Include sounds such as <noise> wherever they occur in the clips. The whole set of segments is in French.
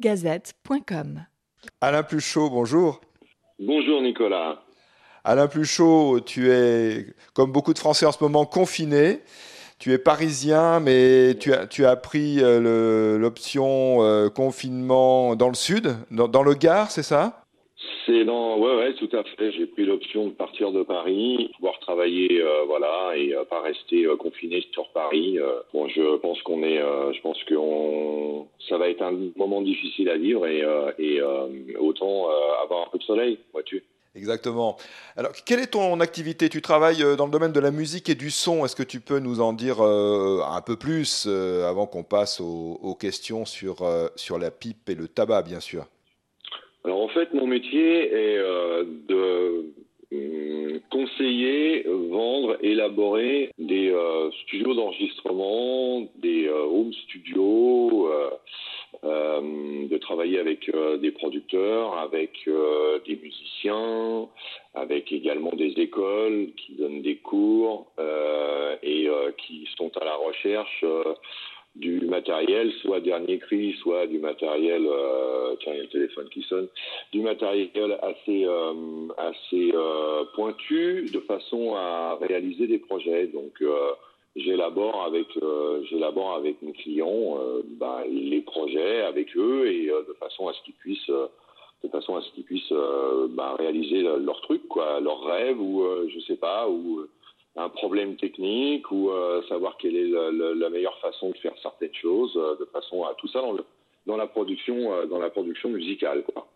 gazette.com. Alain Pluchot, bonjour. Bonjour Nicolas. Alain Pluchot, tu es, comme beaucoup de Français en ce moment, confiné. Tu es parisien, mais tu as, tu as pris euh, l'option euh, confinement dans le sud, dans, le Gard, c'est ça? C'est dans, ouais, ouais, tout à fait. J'ai pris l'option de partir de Paris, pouvoir travailler, euh, voilà, et pas rester confiné sur Paris. bon, je pense qu'on est, je pense que ça va être un moment difficile à vivre et, autant avoir un peu de soleil, vois-tu. Exactement. Alors, quelle est ton activité? Tu travailles euh, dans le domaine de la musique et du son. Est-ce que tu peux nous en dire euh, un peu plus euh, avant qu'on passe aux, questions sur la pipe et le tabac, bien sûr? Alors, en fait, mon métier est de hum, conseiller, vendre, élaborer des studios d'enregistrement, des home studios euh, de travailler avec euh, des producteurs, avec euh, des musiciens, avec également des écoles qui donnent des cours et qui sont à la recherche du matériel, soit dernier cri, soit du matériel, tiens, il y a le téléphone qui sonne, du matériel assez, assez pointu de façon à réaliser des projets. Donc, j'élabore avec euh, j'élabore avec mes clients euh, bah, les projets avec eux et euh, de façon à ce qu'ils puissent de façon à ce qu'ils puissent bah, réaliser leur truc quoi leur rêve ou je sais pas ou un problème technique ou savoir quelle est la, meilleure façon de faire certaines choses de façon à tout ça dans, le, dans la production dans la production musicale quoi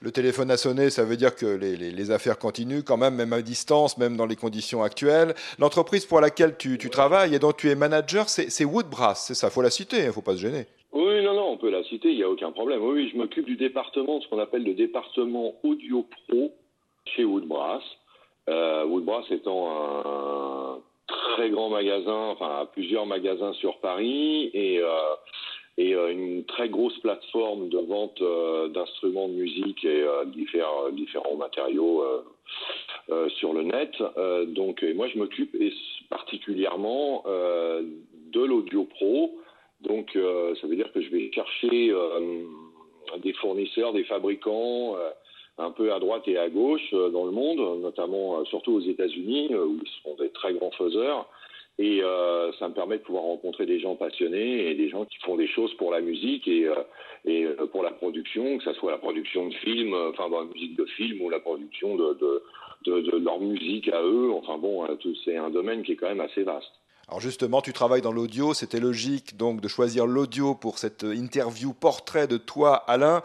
le téléphone a sonné, ça veut dire que les, affaires continuent quand même, même à distance, même dans les conditions actuelles. L'entreprise pour laquelle tu, travailles et dont tu es manager, c'est Woodbrass, c'est ça, faut la citer, il hein, ne faut pas se gêner. Oui, non, non, on peut la citer, il n'y a aucun problème. Oui, je m'occupe du département, ce qu'on appelle le département audio pro chez Woodbrass. Euh, Woodbrass étant un très grand magasin, enfin plusieurs magasins sur Paris et euh, euh, une très grosse plateforme de vente d'instruments de musique et différents, différents matériaux sur le net. donc, moi, je m'occupe particulièrement de l'audio pro. Donc, ça veut dire que je vais chercher des fournisseurs, des fabricants un peu à droite et à gauche dans le monde, notamment surtout aux États-Unis, où ils sont des très grands faiseurs. Et euh, ça me permet de pouvoir rencontrer des gens passionnés et des gens qui font des choses pour la musique et, euh, et euh, pour la production, que ce soit la production de films, enfin dans la musique de film ou la production de, de, de, de leur musique à eux. Enfin bon, c'est un domaine qui est quand même assez vaste. Alors justement, tu travailles dans l'audio, c'était logique donc de choisir l'audio pour cette interview portrait de toi, Alain.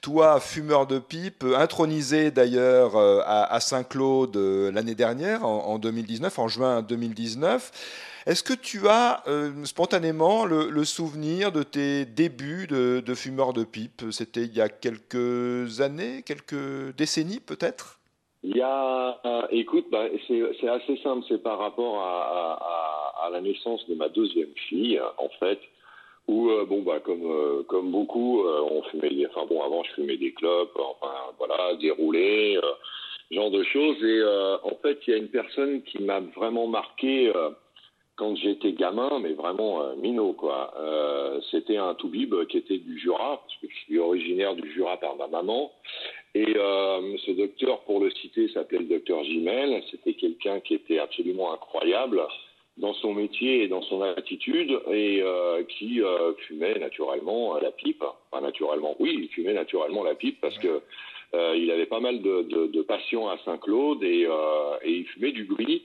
Toi, fumeur de pipe, intronisé d'ailleurs euh, à Saint-Claude euh, l'année dernière, en 2019, en juin 2019. Est-ce que tu as euh, spontanément le, souvenir de tes débuts de, fumeur de pipe? C'était il y a quelques années, quelques décennies peut-être? Il y a, écoute, bah, c'est assez simple, c'est par rapport à la naissance de ma deuxième fille, en fait, où euh, bon bah comme euh, comme beaucoup, euh, on fumait, des, enfin bon avant je fumais des clopes, enfin voilà, déroulé, genre de choses. Et en fait, il y a une personne qui m'a vraiment marqué quand j'étais gamin, mais vraiment minot quoi. C'était un toubib qui était du Jura, parce que je suis originaire du Jura par ma maman. Et ce docteur, pour le citer, s'appelait le docteur Gimel. C'était quelqu'un qui était absolument incroyable dans son métier et dans son attitude et euh, qui euh, fumait naturellement la pipe. Enfin, naturellement, oui, il fumait naturellement la pipe parce que euh, il avait pas mal de, de, de patients à Saint-Claude et, euh, et, il fumait du gris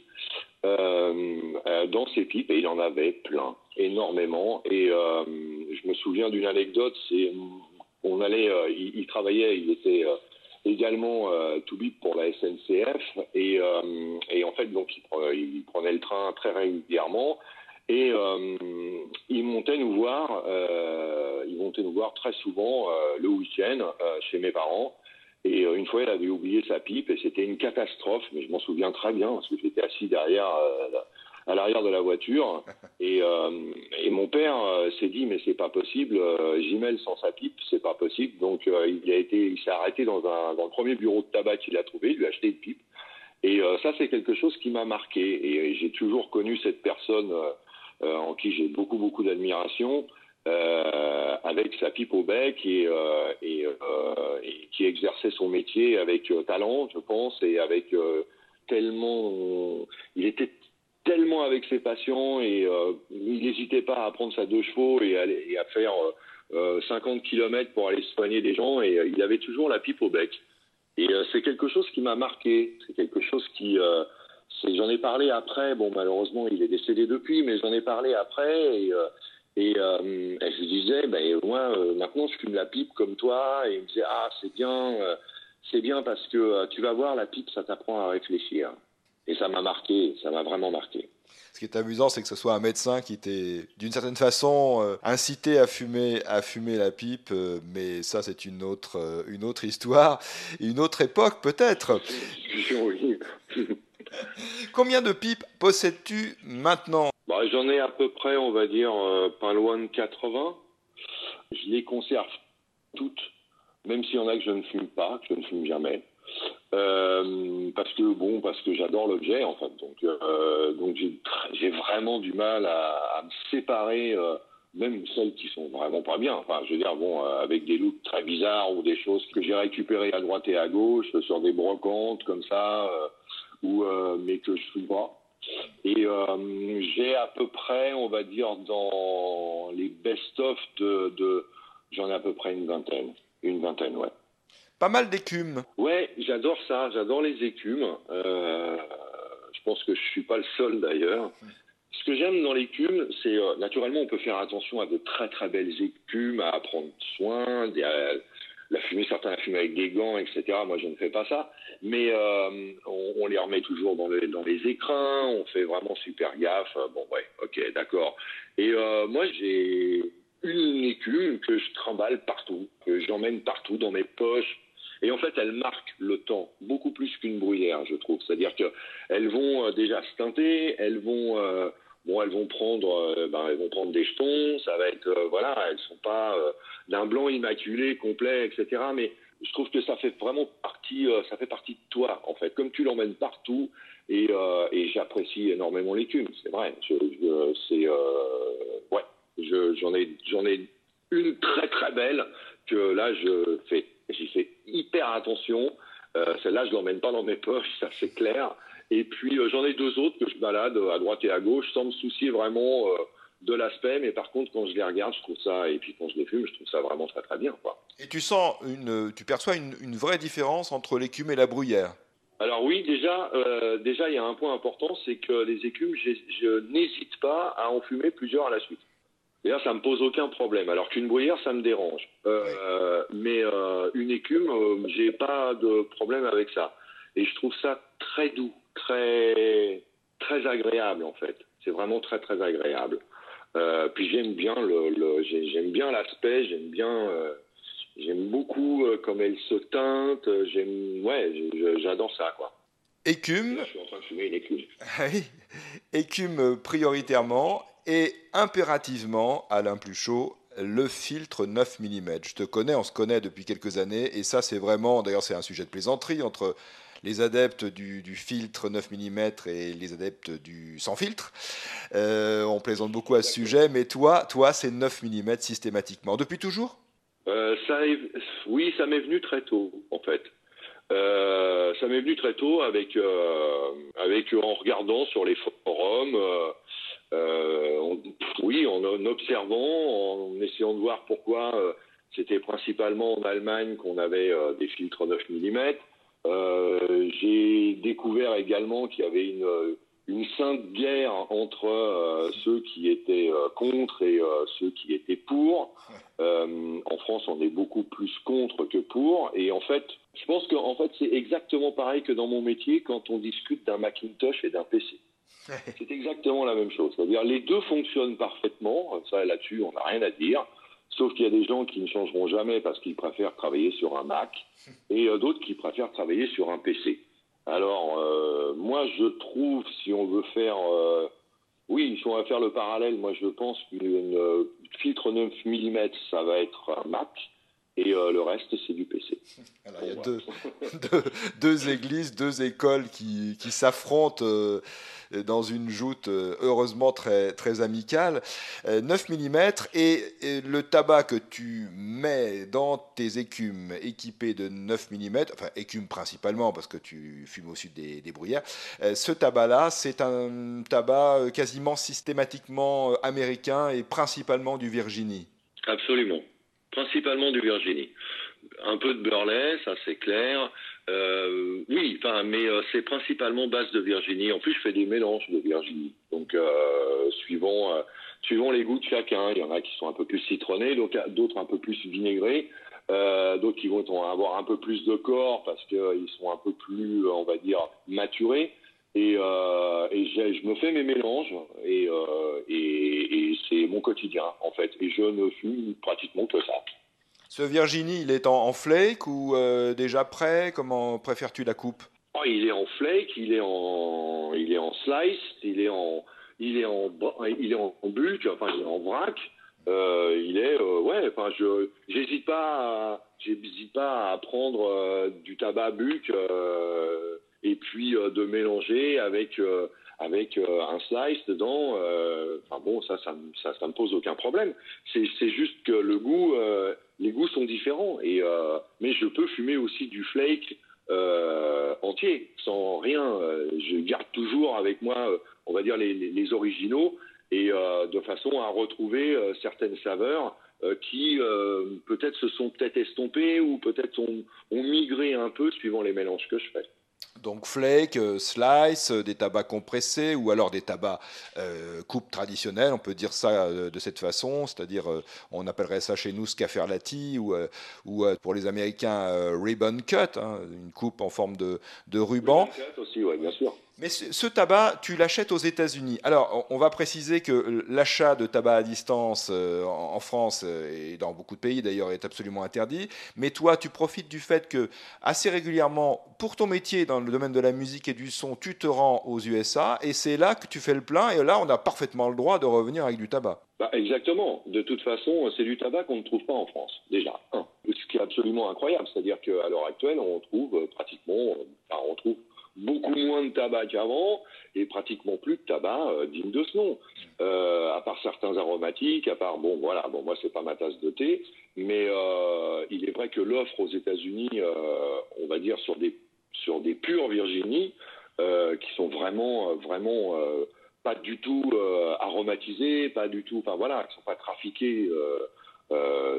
euh, dans ses pipes et il en avait plein, énormément. Et je me souviens d'une anecdote, c'est on allait, il, il, travaillait, il était également euh, Toubib pour la SNCF et, euh, et en fait donc il, prenait le train très régulièrement. Et euh, il montait nous voir euh, il montait nous voir très souvent euh, le week-end euh, chez mes parents. Et une fois il avait oublié sa pipe et c'était une catastrophe. Mais je m'en souviens très bien parce que j'étais assis derrière à l'arrière de la voiture. <laughs> Et, euh, et mon père euh, s'est dit mais c'est pas possible, euh, Gimel sans sa pipe, c'est pas possible. Donc il a été, il s'est arrêté dans un dans le premier bureau de tabac qu'il a trouvé, il lui a acheté une pipe. Et ça c'est quelque chose qui m'a marqué. Et, j'ai toujours connu cette personne en qui j'ai beaucoup beaucoup d'admiration. avec sa pipe au bec et, et, et, qui exerçait son métier avec talent, je pense, et avec tellement, il était tellement avec ses patients et il n'hésitait pas à prendre sa deux chevaux et, et à faire 50 km pour aller soigner des gens et il avait toujours la pipe au bec. Et c'est quelque chose qui m'a marqué, c'est quelque chose qui J'en ai parlé après. Bon, malheureusement, il est décédé depuis, mais j'en ai parlé après. Et, euh, et, euh, je disais, ben, moi, euh, maintenant, je fume la pipe comme toi. Et il me disait, ah, c'est bien, c'est bien parce que tu vas voir, la pipe, ça t'apprend à réfléchir. Et ça m'a marqué, ça m'a vraiment marqué. Ce qui est amusant, c'est que ce soit un médecin qui t'ait, d'une certaine façon, incité à fumer, à fumer la pipe, mais ça, c'est une autre, une autre histoire, une autre époque peut-être. <laughs> Combien de pipes possèdes-tu maintenant? Bah, J'en ai à peu près, on va dire, euh, pas loin de 80. Je les conserve toutes, même s'il y en a que je ne fume pas, que je ne fume jamais. Euh, parce que bon, parce que j'adore l'objet en fait. Donc, euh, donc j'ai vraiment du mal à, me séparer, même celles qui sont vraiment pas bien. Enfin, je veux dire, bon, avec des looks très bizarres ou des choses que j'ai récupérées à droite et à gauche sur des brocantes comme ça ou, euh, mais que je suis pas. Et euh, j'ai à peu près, on va dire, dans les best-of de, de j'en ai à peu près une vingtaine. Une vingtaine, ouais. Pas mal d'écumes. Ouais, j'adore ça, j'adore les écumes. Euh, je pense que je suis pas le seul d'ailleurs. Ce que j'aime dans l'écume, c'est naturellement on peut faire attention à de très très belles écumes, à prendre soin, des, la fumée, certains la fument avec des gants, etc. Moi, je ne fais pas ça. Mais euh, on, les remet toujours dans, les écrins, on fait vraiment super gaffe. Bon, ouais, ok, d'accord. Et euh, moi, j'ai une écume que je trimballe partout, que j'emmène partout dans mes poches. Et en fait, elles marquent le temps beaucoup plus qu'une bruyère, je trouve. C'est-à-dire qu'elles vont euh, déjà se teinter, elles vont bon, elles vont prendre, euh, ben, elles vont prendre des jetons, ça va être, euh, voilà, elles sont pas euh, d'un blanc immaculé, complet, etc. Mais je trouve que ça fait vraiment partie, ça fait partie de toi, en fait. Comme tu l'emmènes partout, et, et j'apprécie énormément l'écume, c'est vrai. Je, c'est, ouais, j'en ai, j'en ai une très très belle que là je fais, j'y fais hyper attention. Celle-là, je l'emmène pas dans mes poches, ça c'est clair. Et puis euh, j'en ai deux autres que je balade à droite et à gauche sans me soucier vraiment euh, de l'aspect, mais par contre quand je les regarde, je trouve ça, et puis quand je les fume, je trouve ça vraiment très très bien. Quoi. Et tu sens une, tu perçois une, une vraie différence entre l'écume et la bruyère? Alors oui, déjà, euh, déjà il y a un point important, c'est que les écumes, je, n'hésite pas à en fumer plusieurs à la suite. D'ailleurs, ça me pose aucun problème. Alors qu'une bruyère, ça me dérange. Euh, Mais euh, une écume, euh, j'ai pas de problème avec ça. Et je trouve ça très doux très très agréable en fait. C'est vraiment très très agréable. Euh, puis j'aime bien le, j'aime bien l'aspect, j'aime bien j'aime beaucoup comme elle se teinte, j'aime ouais, j'adore ça quoi. Écume. je suis en train de fumer une écume. <laughs> écume prioritairement et impérativement, Alain Pluchot, le filtre 9 mm. Je te connais, on se connaît depuis quelques années, et ça c'est vraiment, d'ailleurs c'est un sujet de plaisanterie entre les adeptes du, filtre 9 mm et les adeptes du sans filtre. Euh, on plaisante beaucoup à ce sujet, mais toi, toi c'est 9 mm systématiquement. Depuis toujours? Euh, ça Oui, ça m'est venu très tôt, en fait. Euh, ça m'est venu très tôt avec, avec en regardant sur les forums, oui, en, en, observant, en essayant de voir pourquoi c'était principalement en Allemagne qu'on avait des filtres 9 mm. Euh, j'ai découvert également qu'il y avait une, une sainte guerre entre euh, ceux qui étaient euh, contre et ceux qui étaient pour. en France, on est beaucoup plus contre que pour. Et en fait, je pense que en fait, c'est exactement pareil que dans mon métier quand on discute d'un Macintosh et d'un PC. C'est exactement la même chose. C'est-à-dire les deux fonctionnent parfaitement. Ça, là-dessus, on n'a rien à dire. Sauf qu'il y a des gens qui ne changeront jamais parce qu'ils préfèrent travailler sur un Mac et euh, d'autres qui préfèrent travailler sur un PC. Alors, euh, moi, je trouve, si on veut faire, euh, oui, si on va faire le parallèle, moi, je pense qu'une filtre 9 mm, ça va être un Mac, et euh, le reste, c'est du PC. <laughs> il y a <laughs> deux, églises, deux écoles qui, s'affrontent euh, dans une joute euh, heureusement très, très amicale. 9 mm et, le tabac que tu mets dans tes écumes équipées de 9 mm, enfin écumes principalement parce que tu fumes au sud des, des bruyères, ce tabac-là, c'est un tabac quasiment systématiquement américain et principalement du Virginie. Absolument principalement du Virginie. Un peu de Burley, ça c'est clair. Euh, oui, enfin, mais euh, c'est principalement base de Virginie. En plus, je fais des mélanges de Virginie. Donc, euh, suivant, euh, suivant les goûts de chacun, il y en a qui sont un peu plus citronnés, d'autres un peu plus vinaigrés, d'autres qui vont avoir un peu plus de corps parce qu'ils sont un peu plus, on va dire, maturés. Et, euh, et je me fais mes mélanges et, euh, et, et c'est mon quotidien en fait. Et je ne fume pratiquement que ça. Ce Virginie, il est en, flake ou euh, déjà prêt? Comment préfères-tu la coupe? Oh, Il est en flake, il est en, il est en slice, il est en, il est en, il est en bulk, enfin il est en vrac. Il est, ouais, enfin je, j'hésite pas, j'hésite pas à prendre du tabac bulk et puis euh, de mélanger avec euh, avec euh, un slice dedans. Enfin bon, ça, ça, ça, ça me pose aucun problème. C'est juste que le goût, les goûts sont différents. Et mais je peux fumer aussi du flake entier, sans rien. je garde toujours avec moi, on va dire les, les, originaux, et de façon à retrouver certaines saveurs qui peut-être se sont peut-être estompées ou peut-être ont, ont migré un peu suivant les mélanges que je fais. Donc flake, euh, slice, euh, des tabacs compressés ou alors des tabacs euh, coupe traditionnels, on peut dire ça euh, de cette façon, c'est-à-dire on appellerait ça chez nous scaferlati ou, ou pour les Américains ribbon cut, hein, une coupe en forme de, de ruban. Mais ce, tabac, tu l'achètes aux États-Unis. Alors, on va préciser que l'achat de tabac à distance euh, en France euh, et dans beaucoup de pays d'ailleurs est absolument interdit. Mais toi, tu profites du fait que assez régulièrement, pour ton métier dans le domaine de la musique et du son, tu te rends aux USA et c'est là que tu fais le plein. Et là, on a parfaitement le droit de revenir avec du tabac. Bah, exactement. De toute façon, c'est du tabac qu'on ne trouve pas en France, déjà. Ce qui est absolument incroyable, c'est-à-dire qu'à l'heure actuelle, on trouve pratiquement, enfin, on trouve beaucoup moins de tabac qu'avant et pratiquement plus de tabac euh, digne de ce nom. Euh, à part certains aromatiques, à part bon voilà, bon moi c'est pas ma tasse de thé, mais euh, il est vrai que l'offre aux États-Unis, on va dire sur des sur des pures Virginie, qui sont vraiment vraiment pas du tout aromatisées, pas du tout, enfin voilà, qui sont pas trafiquées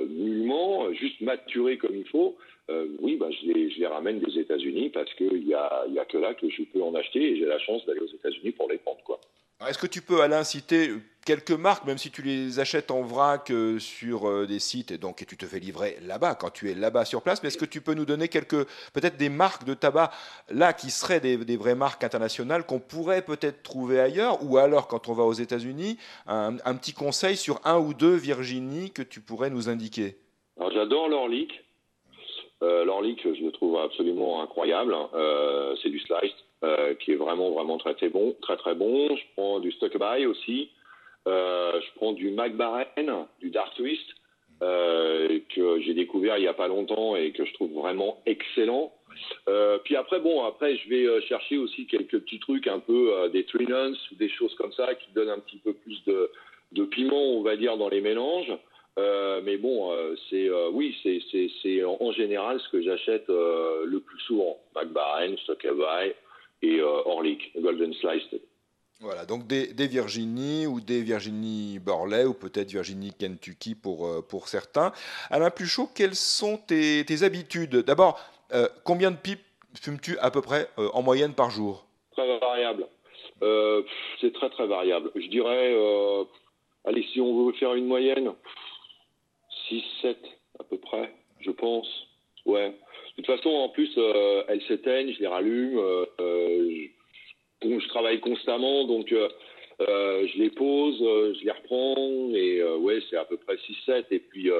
nullement, juste maturées comme il faut. Euh, oui, bah, je, les, je, les, ramène des États-Unis parce qu'il n'y a, y a que là que je peux en acheter et j'ai la chance d'aller aux États-Unis pour les prendre. Quoi. Est-ce que tu peux, Alain, citer quelques marques, même si tu les achètes en vrac euh, sur euh, des sites et donc et tu te fais livrer là-bas quand tu es là-bas sur place, mais est-ce que tu peux nous donner quelques, peut-être des marques de tabac là qui seraient des, des vraies marques internationales qu'on pourrait peut-être trouver ailleurs, ou alors quand on va aux États-Unis, un, un, petit conseil sur un ou deux Virginie que tu pourrais nous indiquer? Alors j'adore l'Orlic. Euh, L'Orlic, je le trouve absolument incroyable. Euh, c'est du slice euh, qui est vraiment vraiment très très bon, très très bon. Je prends du Stuckby aussi. Euh, je prends du McBaren, du Dark Twist euh, que j'ai découvert il y a pas longtemps et que je trouve vraiment excellent. Puis après, bon, après, je vais chercher aussi quelques petits trucs, un peu des Trinons des choses comme ça qui donnent un petit peu plus de, de piment, on va dire, dans les mélanges. Euh, mais bon, euh, c'est euh, oui, c'est en général ce que j'achète le plus souvent. McBaren, Stockaway et Orlick, Golden Sliced. Voilà, donc des, des, Virginie ou des Virginie Burley ou peut-être Virginie Kentucky pour, pour certains. Alain Pluchot, quelles sont tes, tes habitudes? D'abord, combien de pipes fumes-tu à peu près en moyenne par jour? Très variable. c'est très très variable. Je dirais, allez, si on veut faire une moyenne, 6, 7 à peu près, je pense. Ouais. De toute façon, en plus, euh, elles s'éteignent, je les rallume. Euh, euh je, je, travaille constamment, donc je les pose, je les reprends, et ouais, c'est à peu près 6-7. Et puis,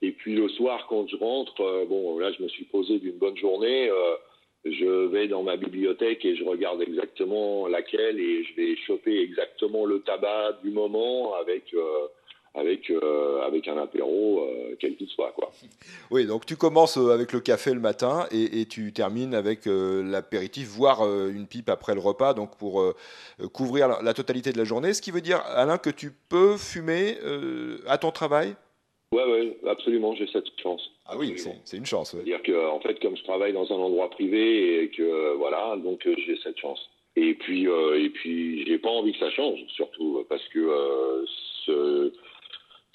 et puis le soir, quand je rentre, bon, là, je me suis posé d'une bonne journée. je vais dans ma bibliothèque et je regarde exactement laquelle et je vais choper exactement le tabac du moment avec avec, euh, avec un apéro, euh, quel qu'il soit. Quoi. Oui, donc tu commences euh, avec le café le matin et, tu termines avec l'apéritif, voire une pipe après le repas, donc pour couvrir la, totalité de la journée. Ce qui veut dire, Alain, que tu peux fumer à ton travail? Oui, ouais, absolument, j'ai cette chance. Ah oui, c'est une chance. C'est-à-dire que, en fait, comme je travaille dans un endroit privé et que, voilà, donc j'ai cette chance. Et puis, et puis, j'ai pas envie que ça change, surtout parce que ce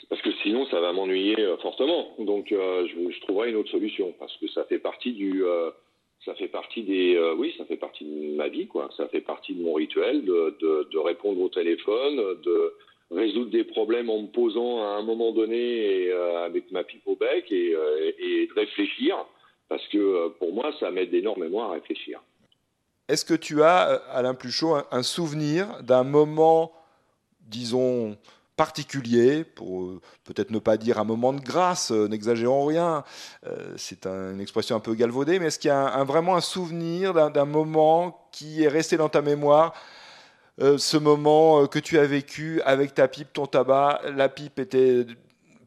parce que sinon ça va m'ennuyer euh, fortement. Donc euh, je, trouverai une autre solution parce que ça fait partie du euh, ça fait partie des oui ça fait partie de ma vie quoi. Ça fait partie de mon rituel de, répondre au téléphone, de résoudre des problèmes en me posant à un moment donné et, avec ma pipe au bec et, et, de réfléchir parce que pour moi ça m'aide énormément à réfléchir. Est-ce que tu as Alain Pluchot un souvenir d'un moment disons particulier, pour euh, peut-être ne pas dire un moment de grâce, euh, n'exagérons rien, euh, c'est une expression un peu galvaudée, mais est-ce qu'il y a vraiment un souvenir d'un moment qui est resté dans ta mémoire ce moment que tu as vécu avec ta pipe, ton tabac, la pipe était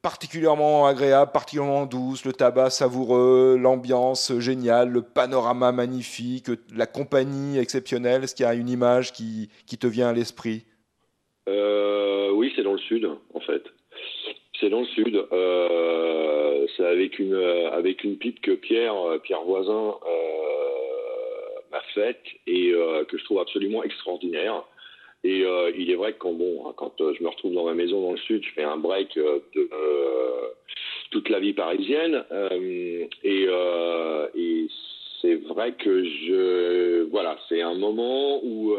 particulièrement agréable, particulièrement douce, le tabac savoureux, l'ambiance géniale, le panorama magnifique, la compagnie exceptionnelle. Est-ce qu'il y a une image qui, qui te vient à l'esprit? Euh, Oui, c'est dans le sud, en fait. C'est dans le sud. Euh, c'est avec une euh, avec une pipe que Pierre Pierre Voisin m'a faite et que je trouve absolument extraordinaire. Et il est vrai que quand bon, quand je me retrouve dans ma maison dans le sud, je fais un break de toute la vie parisienne et, et c'est vrai que je voilà, c'est un moment où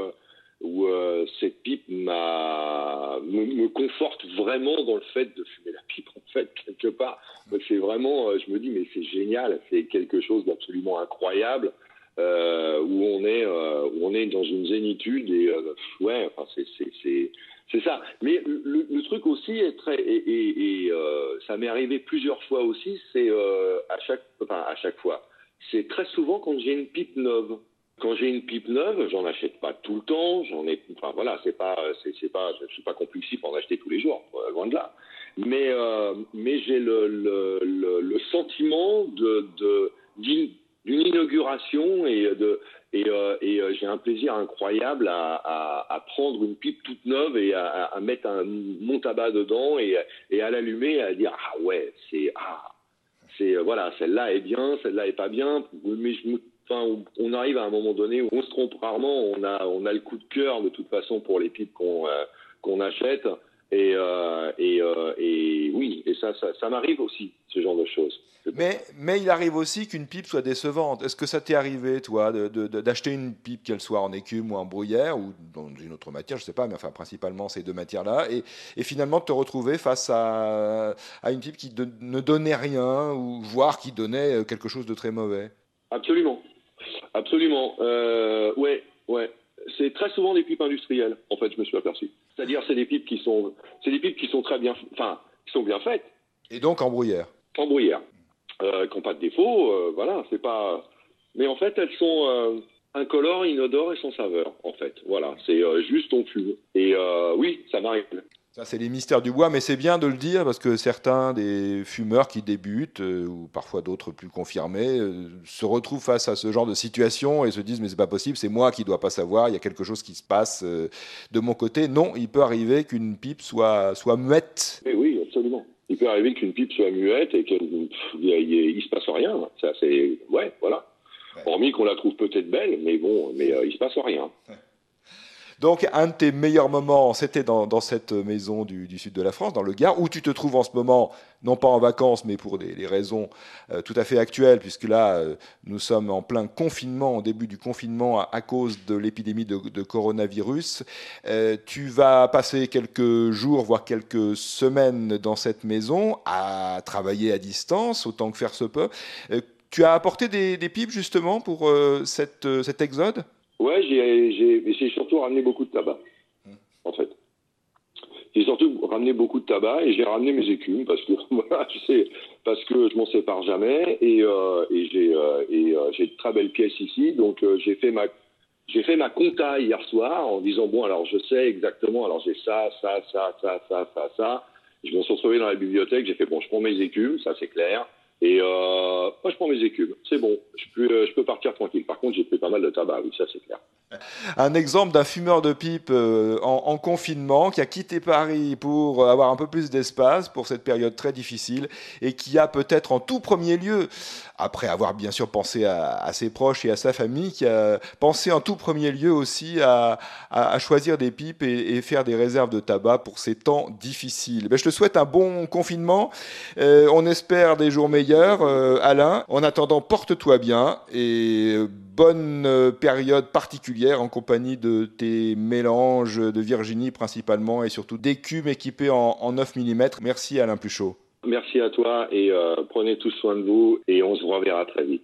où euh, cette pipe m'a me, me, conforte vraiment dans le fait de fumer la pipe en fait quelque part. C'est vraiment euh, je me dis mais c'est génial c'est quelque chose d'absolument incroyable euh, où on est euh, où on est dans une zénitude et euh, ouais enfin c'est c'est c'est c'est ça. Mais le, le, truc aussi est très et, et, et ça m'est arrivé plusieurs fois aussi c'est à chaque enfin à chaque fois. C'est très souvent quand j'ai une pipe neuve quand j'ai une pipe neuve, j'en achète pas tout le temps. J'en ai, enfin voilà, c'est pas, c'est, pas, je suis pas compulsif en acheter tous les jours, euh, loin de là. Mais, euh, mais j'ai le, le, le, sentiment de, d'une, inauguration et de, et, euh, et j'ai un plaisir incroyable à, à, à, prendre une pipe toute neuve et à, à mettre un, mon tabac dedans et, et à l'allumer et à dire ah ouais, c'est ah, c'est voilà, celle-là est bien, celle-là est pas bien, mais je me on arrive à un moment donné où on se trompe rarement. On a, on a le coup de cœur de toute façon pour les pipes qu'on euh, qu'on achète. Et, euh, et, euh, et, oui, et ça, ça, m'arrive aussi, ce genre de choses. Mais, mais il arrive aussi qu'une pipe soit décevante. Est-ce que ça t'est arrivé, toi, d'acheter une pipe, qu'elle soit en écume ou en bruyère, ou dans une autre matière, je ne sais pas, mais enfin, principalement ces deux matières-là, et, et, finalement de te retrouver face à, à une pipe qui ne donnait rien, ou voire qui donnait quelque chose de très mauvais? Absolument. Absolument. Euh, ouais, ouais. C'est très souvent des pipes industrielles, en fait, je me suis aperçu. C'est-à-dire, c'est des pipes qui sont, c'est des pipes qui sont très bien, enfin, qui sont bien faites. Et donc en bruyère. En bruyère, euh, qui n'ont pas de défaut, euh, voilà, c'est pas. Mais en fait, elles sont euh, incolores, inodores et sans saveur, en fait. Voilà, c'est euh, juste on fume. Et oui, ça m'arrive. Ça, c'est les mystères du bois, mais c'est bien de le dire parce que certains des fumeurs qui débutent, euh, ou parfois d'autres plus confirmés, euh, se retrouvent face à ce genre de situation et se disent Mais c'est pas possible, c'est moi qui dois pas savoir, il y a quelque chose qui se passe euh, de mon côté. Non, il peut arriver qu'une pipe soit, soit muette. Et oui, absolument. Il peut arriver qu'une pipe soit muette et qu'il ne se passe rien. Ça, c'est. Ouais, voilà. Ouais. Hormis qu'on la trouve peut-être belle, mais bon, mais il se passe rien. Ouais. <laughs> Donc, un de tes meilleurs moments, c'était dans, cette maison du, sud de la France, dans le Gard, où tu te trouves en ce moment, non pas en vacances, mais pour des, raisons euh, tout à fait actuelles, puisque là, euh, nous sommes en plein confinement, au début du confinement, à, cause de l'épidémie de, coronavirus. Euh, tu vas passer quelques jours, voire quelques semaines dans cette maison, à travailler à distance, autant que faire se peut. tu as apporté des, pipes, justement, pour cette, cet exode? Ouais, j'ai surtout ramené beaucoup de tabac, en fait. J'ai surtout ramené beaucoup de tabac et j'ai ramené mes écumes parce que <laughs> voilà, sais, parce que je m'en sépare jamais et, euh, et j'ai euh, et euh, j'ai de très belles pièces ici, donc euh, j'ai fait ma j'ai fait ma compta hier soir en disant bon alors je sais exactement alors j'ai ça ça ça ça ça ça ça Je me suis retrouvé dans la bibliothèque, j'ai fait bon, je prends mes écumes, ça c'est clair. Et euh, moi, je prends mes écumes. C'est bon, je peux, euh, je peux partir tranquille. Par contre, j'ai pris pas mal de tabac, oui, ça c'est clair. Un exemple d'un fumeur de pipe euh, en, confinement qui a quitté Paris pour avoir un peu plus d'espace pour cette période très difficile et qui a peut-être en tout premier lieu, après avoir bien sûr pensé à, ses proches et à sa famille, qui a pensé en tout premier lieu aussi à, choisir des pipes et, faire des réserves de tabac pour ces temps difficiles. Je te souhaite un bon confinement. on espère des jours meilleurs euh, Alain. En attendant, porte-toi bien et bonne euh, période particulière en compagnie de tes mélanges de Virginie principalement et surtout d'écumes équipées en, 9 mm. Merci Alain Pluchot. Merci à toi et euh, prenez tous soin de vous et on se reverra très vite.